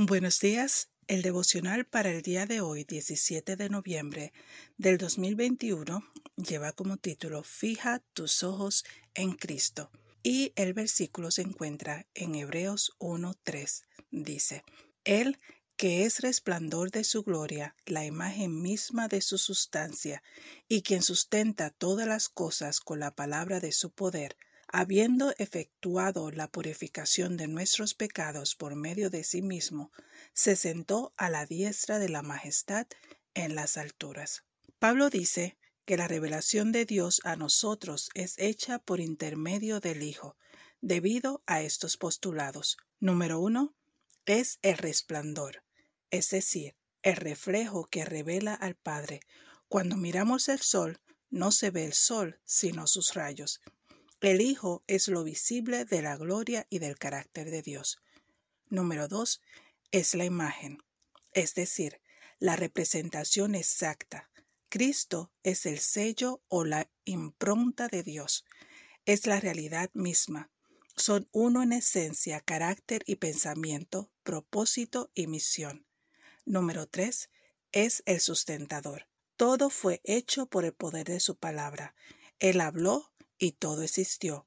Buenos días. El devocional para el día de hoy, 17 de noviembre del 2021, lleva como título Fija tus ojos en Cristo. Y el versículo se encuentra en Hebreos 1.3. Dice, Él que es resplandor de su gloria, la imagen misma de su sustancia, y quien sustenta todas las cosas con la palabra de su poder, habiendo efectuado la purificación de nuestros pecados por medio de sí mismo, se sentó a la diestra de la majestad en las alturas. Pablo dice que la revelación de Dios a nosotros es hecha por intermedio del Hijo, debido a estos postulados. Número uno, es el resplandor es decir, el reflejo que revela al Padre. Cuando miramos el sol, no se ve el sol, sino sus rayos. El Hijo es lo visible de la gloria y del carácter de Dios. Número dos es la imagen, es decir, la representación exacta. Cristo es el sello o la impronta de Dios. Es la realidad misma. Son uno en esencia, carácter y pensamiento, propósito y misión. Número 3. Es el sustentador. Todo fue hecho por el poder de su palabra. Él habló y todo existió.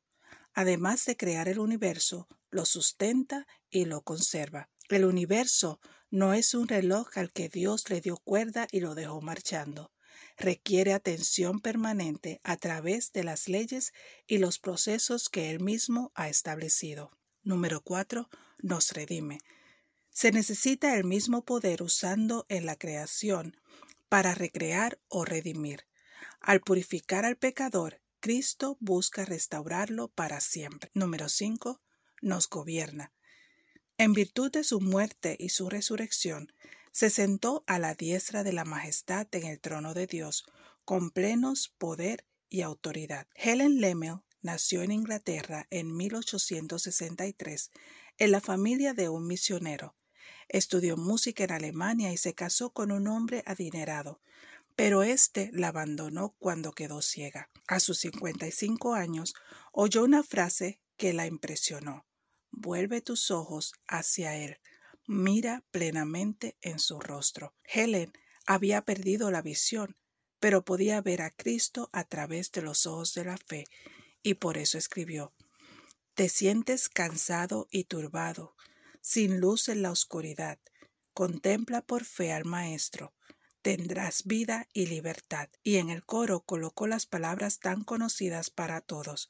Además de crear el universo, lo sustenta y lo conserva. El universo no es un reloj al que Dios le dio cuerda y lo dejó marchando. Requiere atención permanente a través de las leyes y los procesos que Él mismo ha establecido. Número 4. Nos redime. Se necesita el mismo poder usando en la creación para recrear o redimir. Al purificar al pecador, Cristo busca restaurarlo para siempre. Número 5. Nos gobierna. En virtud de su muerte y su resurrección, se sentó a la diestra de la majestad en el trono de Dios, con plenos poder y autoridad. Helen Lemmel nació en Inglaterra en 1863 en la familia de un misionero. Estudió música en Alemania y se casó con un hombre adinerado, pero éste la abandonó cuando quedó ciega. A sus 55 años oyó una frase que la impresionó. Vuelve tus ojos hacia él. Mira plenamente en su rostro. Helen había perdido la visión, pero podía ver a Cristo a través de los ojos de la fe, y por eso escribió Te sientes cansado y turbado, sin luz en la oscuridad. Contempla por fe al Maestro. Tendrás vida y libertad. Y en el coro colocó las palabras tan conocidas para todos.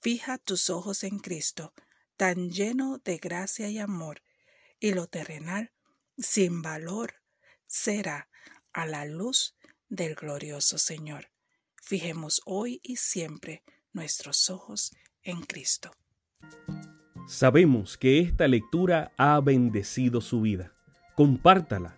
Fija tus ojos en Cristo, tan lleno de gracia y amor, y lo terrenal, sin valor, será a la luz del glorioso Señor. Fijemos hoy y siempre nuestros ojos en Cristo. Sabemos que esta lectura ha bendecido su vida. Compártala,